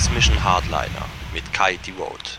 Transmission Hardliner mit Kai Devote.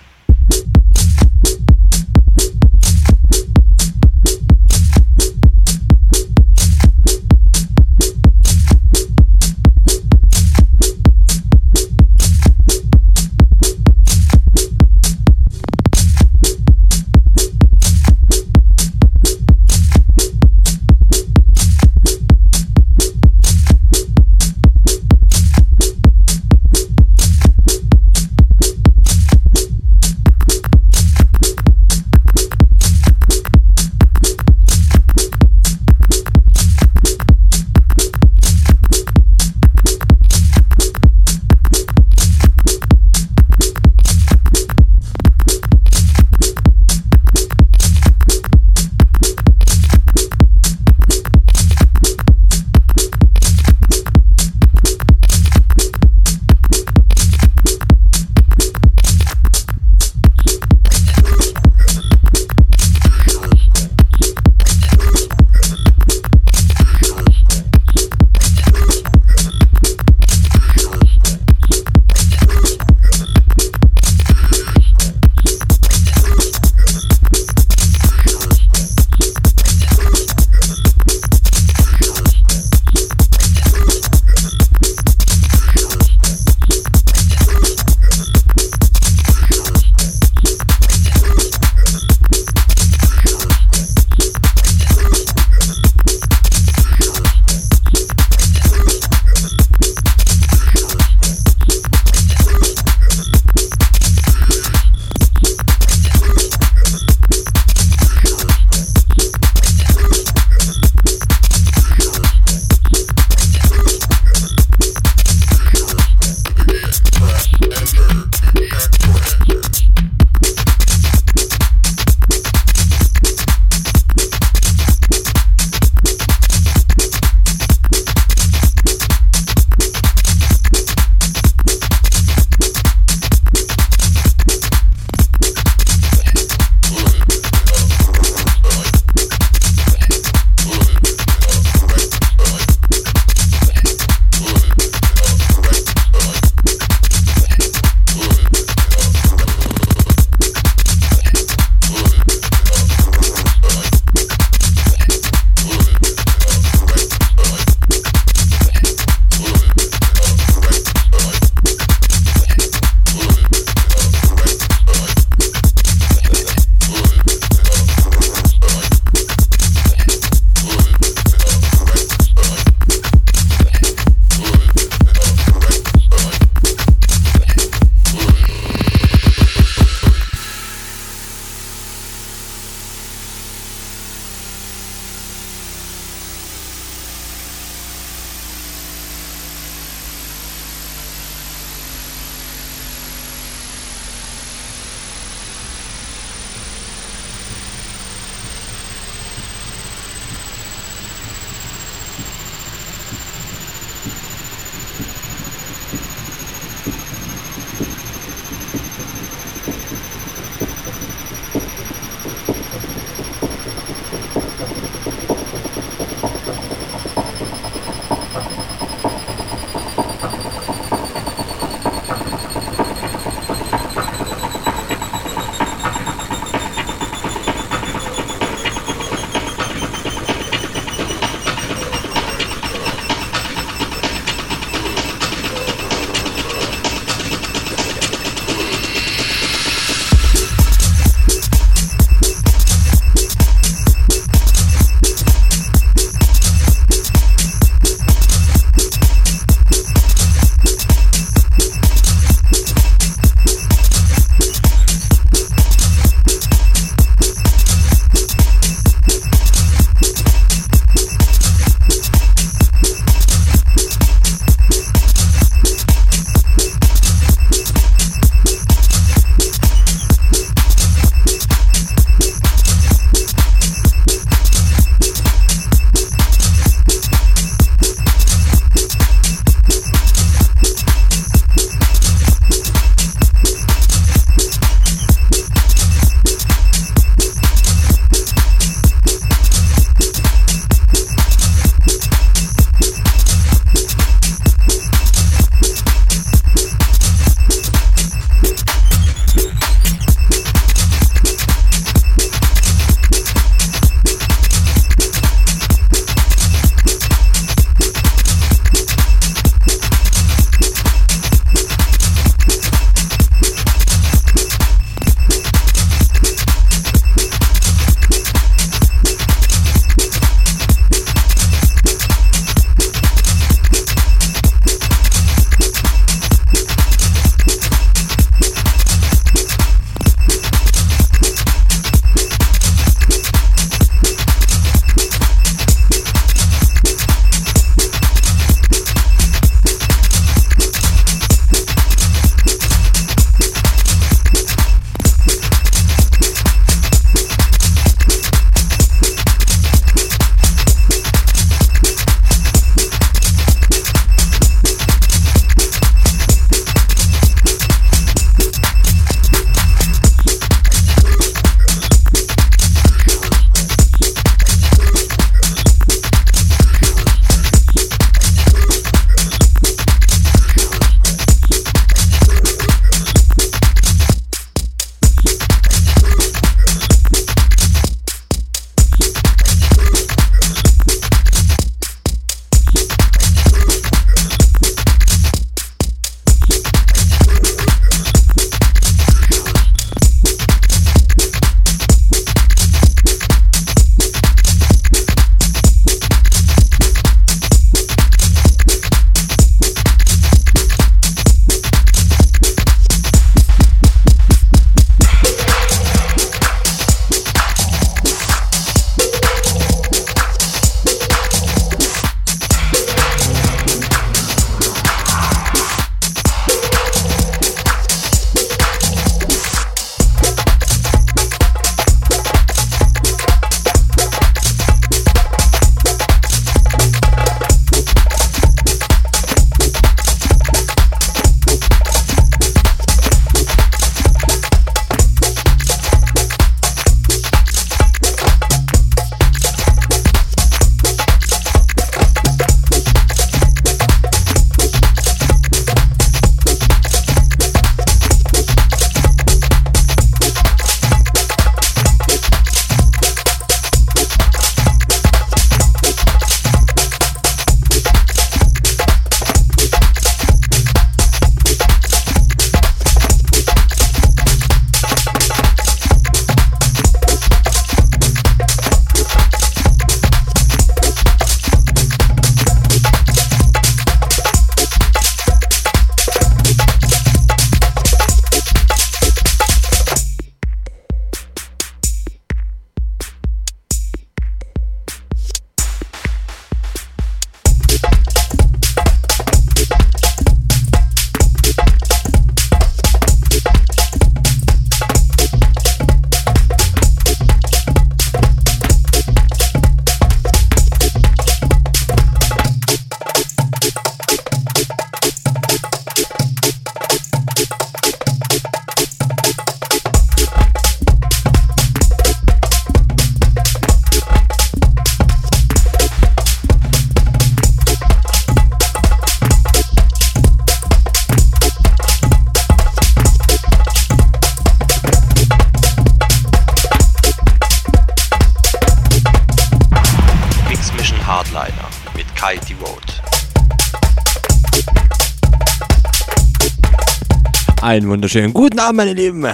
Wunderschönen guten Abend, meine Lieben.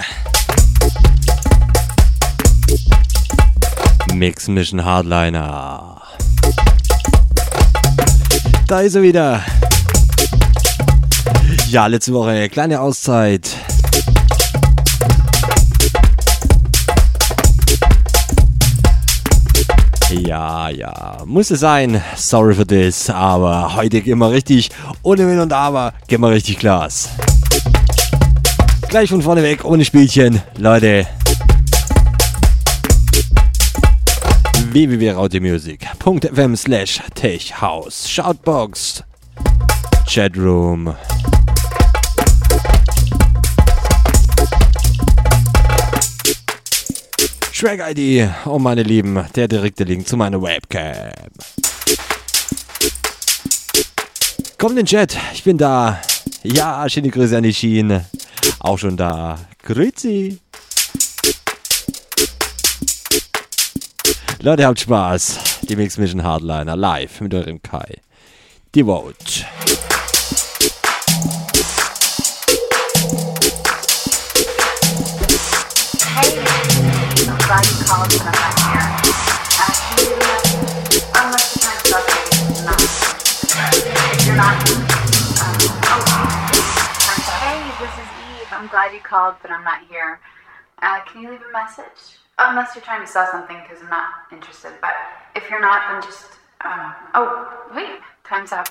Mix Mission Hardliner. Da ist er wieder. Ja, letzte Woche kleine Auszeit. Ja, ja, muss es sein. Sorry for this. Aber heute gehen wir richtig, ohne Wenn und Aber, gehen wir richtig Glas. Gleich von vorne weg, ohne Spielchen. Leute. www.rautemusic.fm slash techhouse Shoutbox Chatroom Shrek ID, oh meine Lieben, der direkte Link zu meiner Webcam. Komm in den Chat, ich bin da. Ja, schöne Grüße an die Schiene. Auch schon da. Grüezi. Leute, habt Spaß. Die Mix Mission Hardliner live mit eurem Kai. Devote. glad glad you called, but I'm not here. Uh, can you leave a message? Unless you're trying to sell something, because I'm not interested. But if you're not, then just. Um, oh, wait, time's up.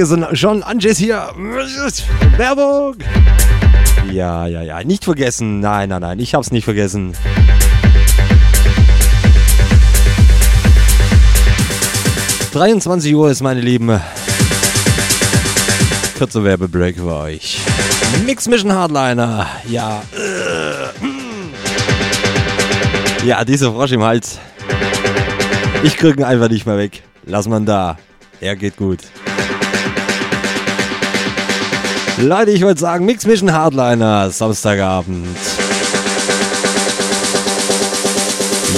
Kriege so schon Anjes hier. Werbung. Ja, ja, ja. Nicht vergessen. Nein, nein, nein. Ich hab's nicht vergessen. ...23 Uhr ist, meine Lieben. Kurzer Werbebreak für euch. Mix Mission Hardliner. Ja. Ja, dieser Frosch im Hals. Ich krieg ihn einfach nicht mehr weg. Lass man da. Er geht gut. Leute, ich wollte sagen, Mix Mission Hardliner, Samstagabend.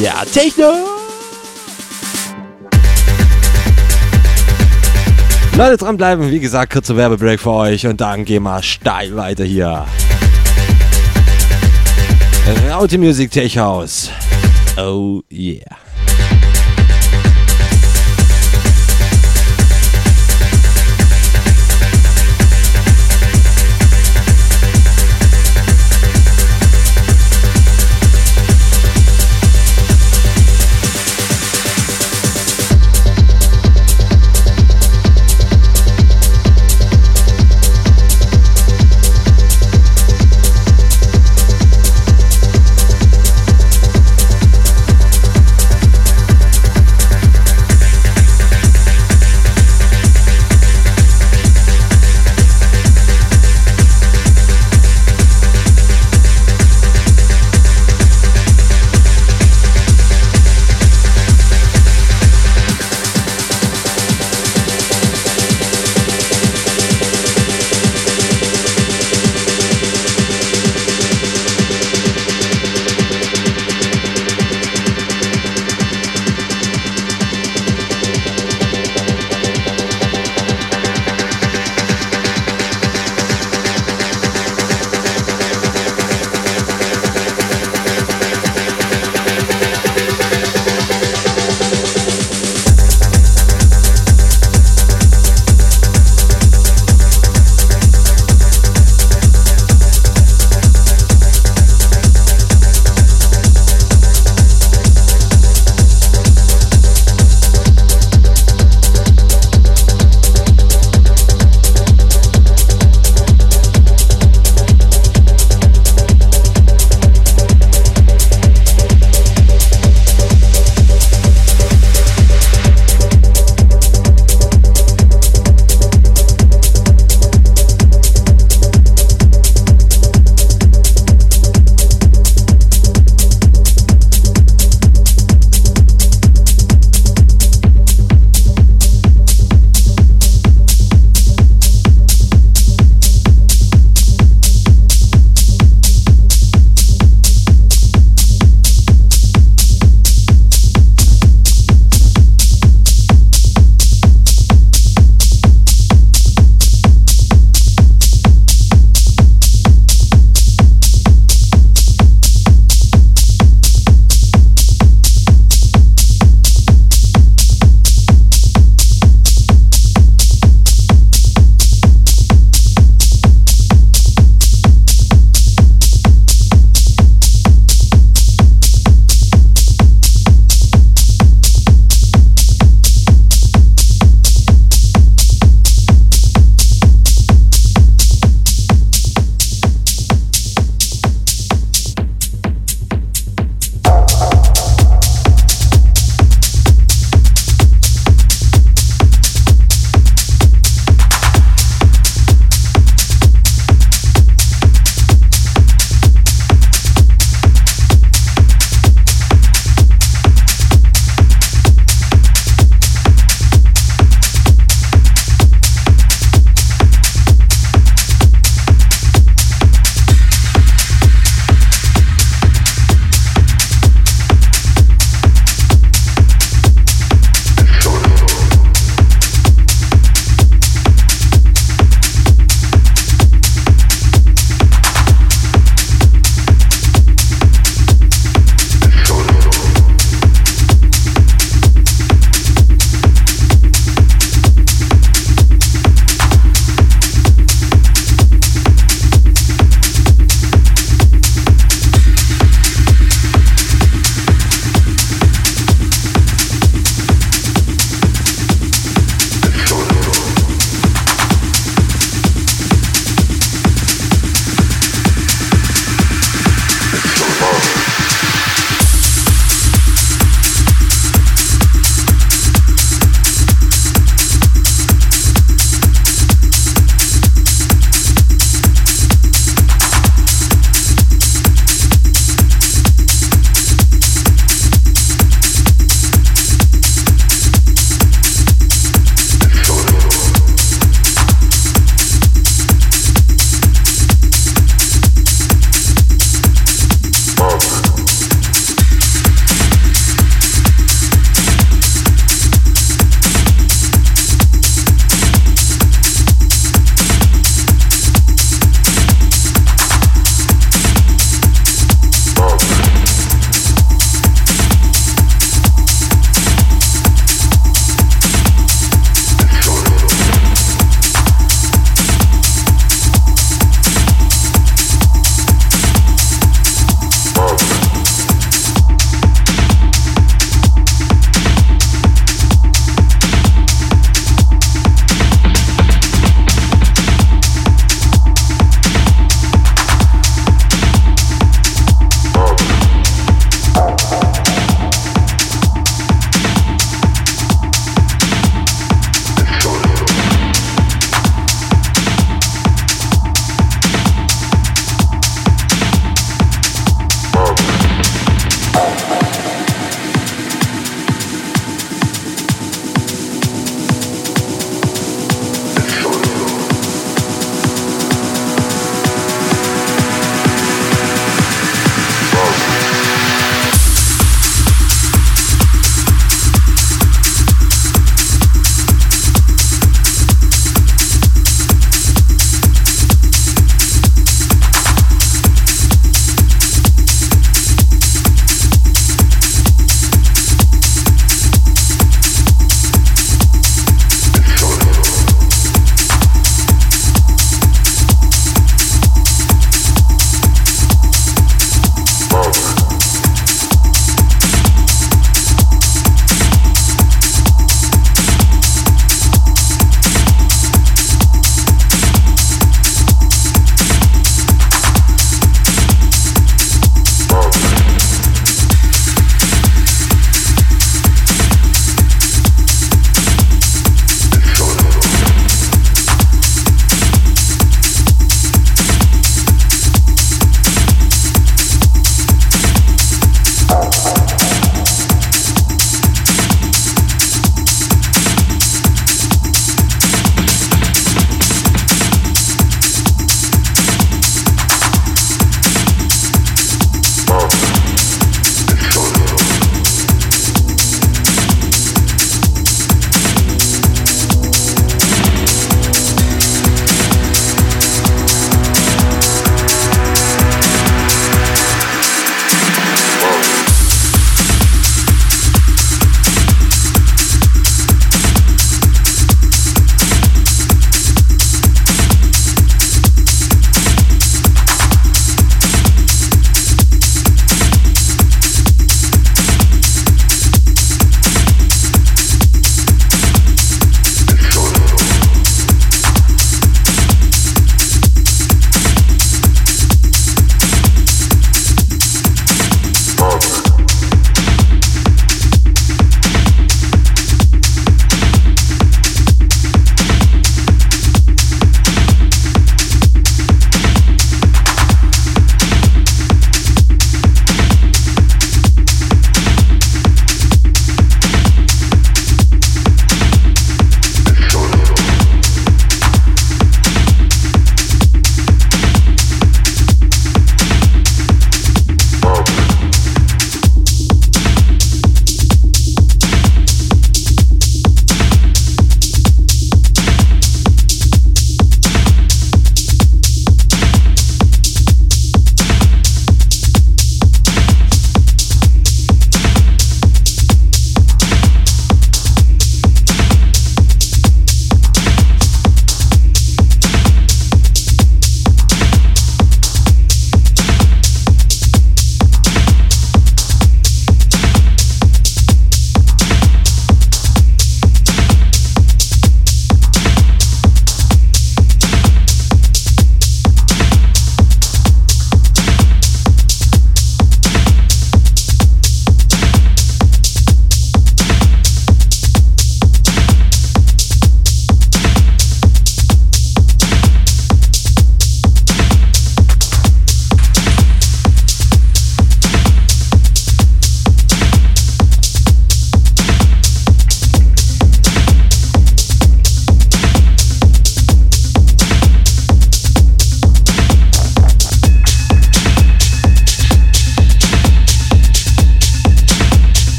Ja, Techno! Leute, dranbleiben. Wie gesagt, kurzer Werbebreak für euch und dann gehen wir steil weiter hier. Raute Music Tech House. Oh yeah.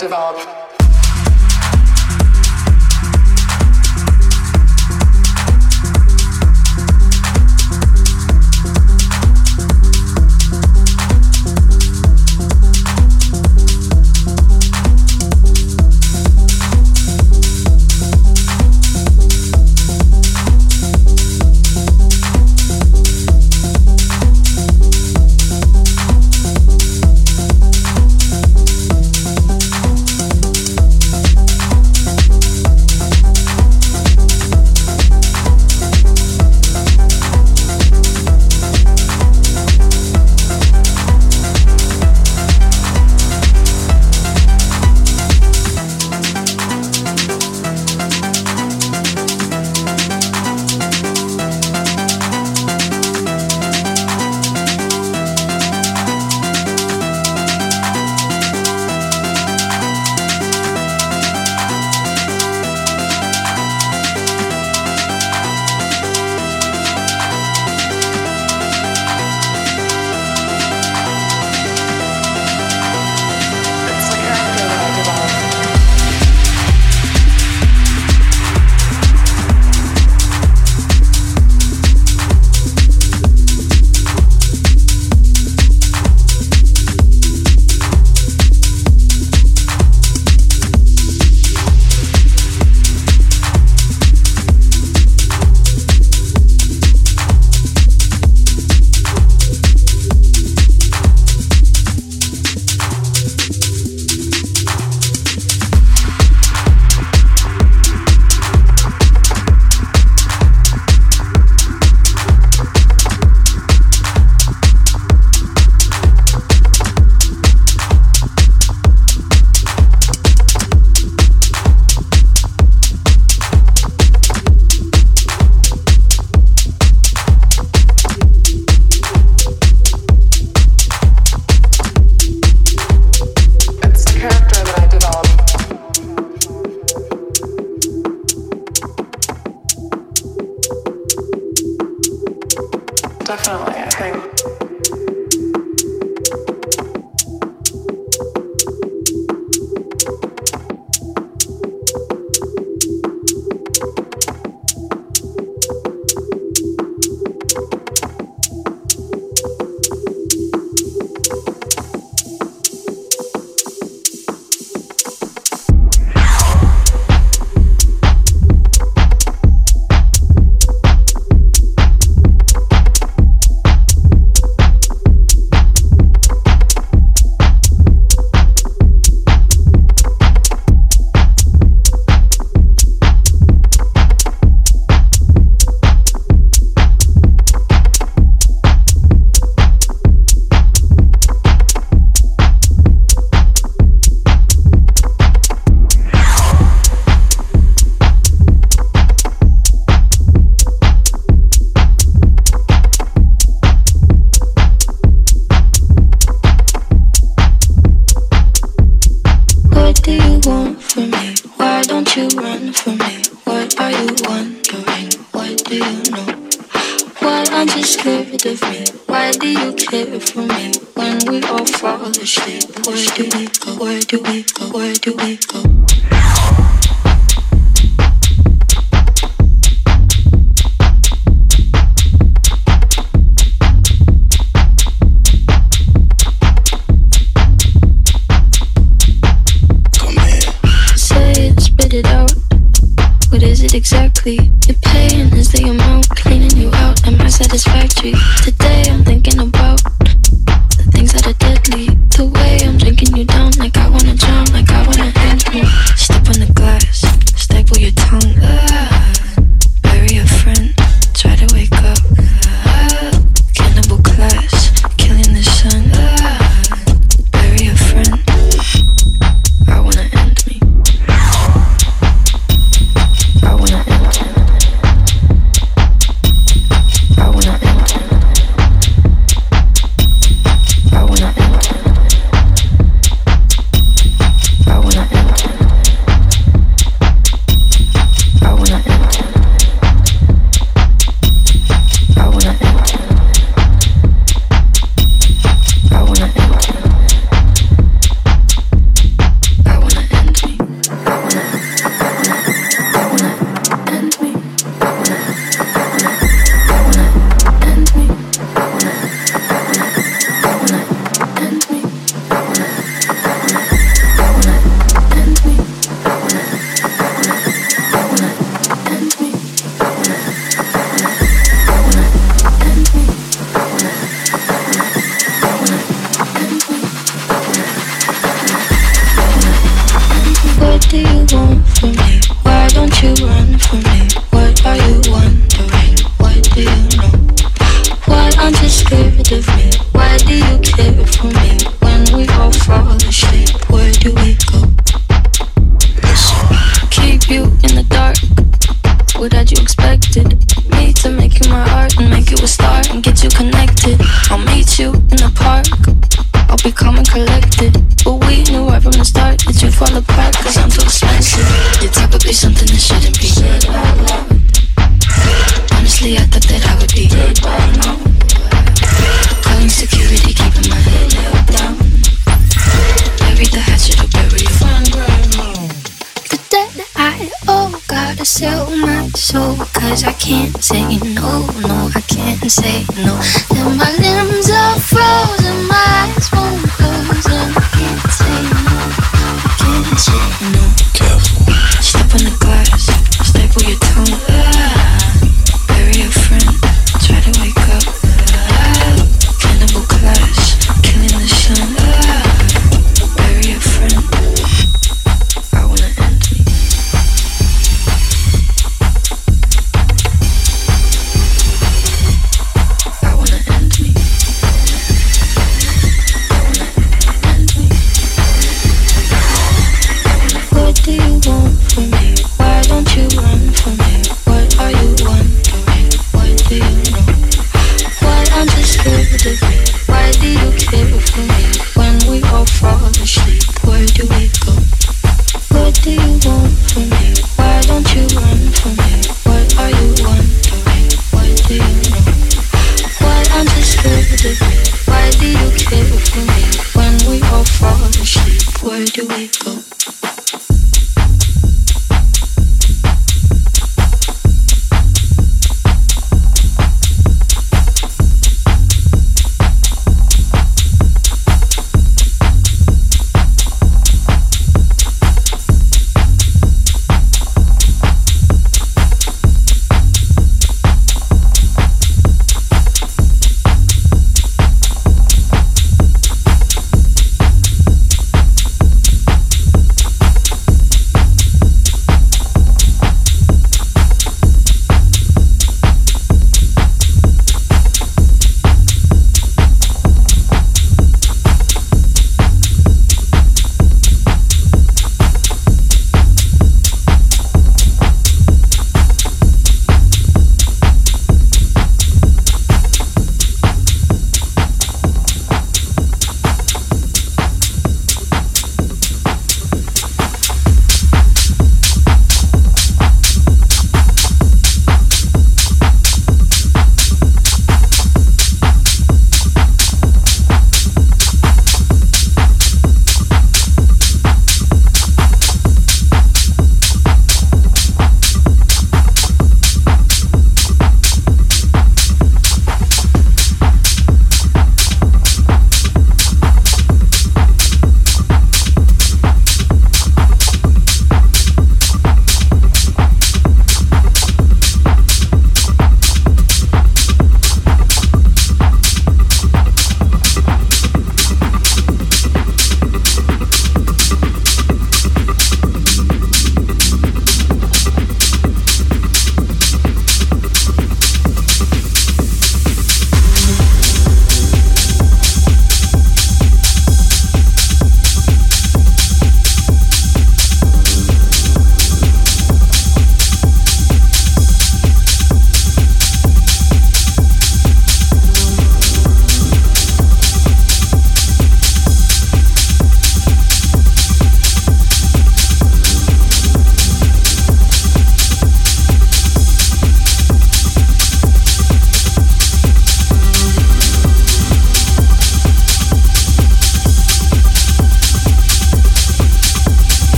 Develop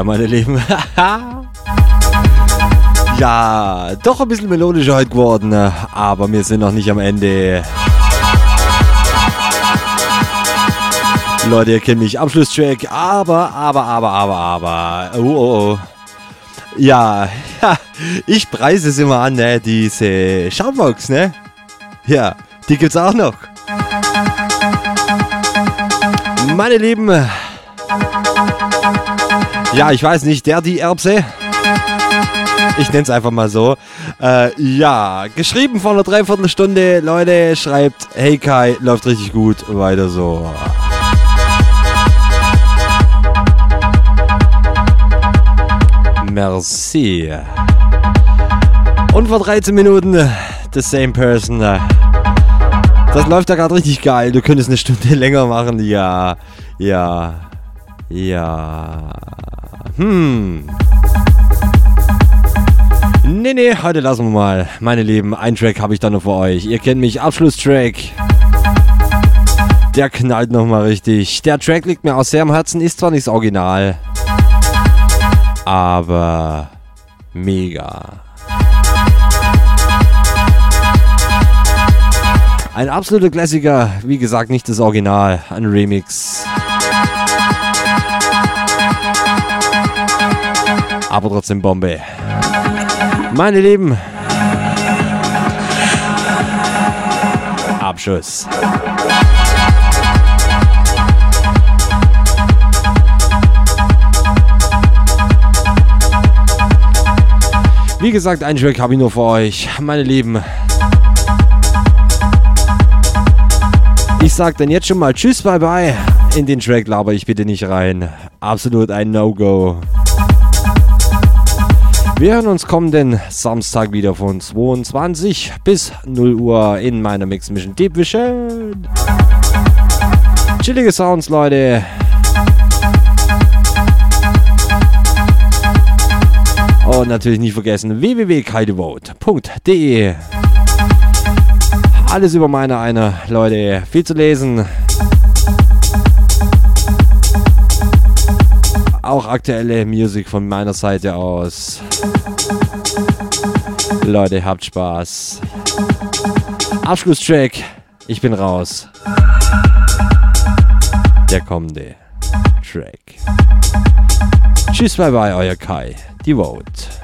Yeah, meine Lieben. ja, doch ein bisschen melodischer heute geworden, aber wir sind noch nicht am Ende. Leute, ihr kennt mich, Abschlusstrack, aber, aber, aber, aber, aber, oh, oh, oh. Ja, ich preise es immer an, ne, diese Shoutbox, ne? Ja, die gibt's auch noch. Meine Lieben, ja, ich weiß nicht, der, die Erbse. Ich nenne es einfach mal so. Äh, ja, geschrieben vor einer Dreiviertelstunde. Leute, schreibt, hey Kai, läuft richtig gut, weiter so. Merci. Und vor 13 Minuten, the same person. Das läuft da gerade richtig geil. Du könntest eine Stunde länger machen. Ja, ja, ja. Hm. Nee, nee, heute lassen wir mal. Meine Lieben, ein Track habe ich da noch für euch. Ihr kennt mich, Abschlusstrack. Der knallt nochmal richtig. Der Track liegt mir auch sehr am Herzen, ist zwar nicht das Original, aber mega. Ein absoluter Klassiker, wie gesagt, nicht das Original, ein Remix. Aber trotzdem Bombe. Meine Lieben, Abschuss. Wie gesagt, einen Track habe ich nur für euch, meine Lieben. Ich sag dann jetzt schon mal Tschüss, bye bye. In den Track laber ich bitte nicht rein. Absolut ein No-Go. Wir hören uns kommenden Samstag wieder von 22 bis 0 Uhr in meiner Mix Mission Deep Vision. Chillige Sounds, Leute. Und natürlich nicht vergessen www.kaidevote.de. Alles über meine eine, Leute. Viel zu lesen. Auch aktuelle Musik von meiner Seite aus. Leute, habt Spaß. Abschlusstrack. Ich bin raus. Der kommende Track. Tschüss, bye bye, euer Kai. Devote.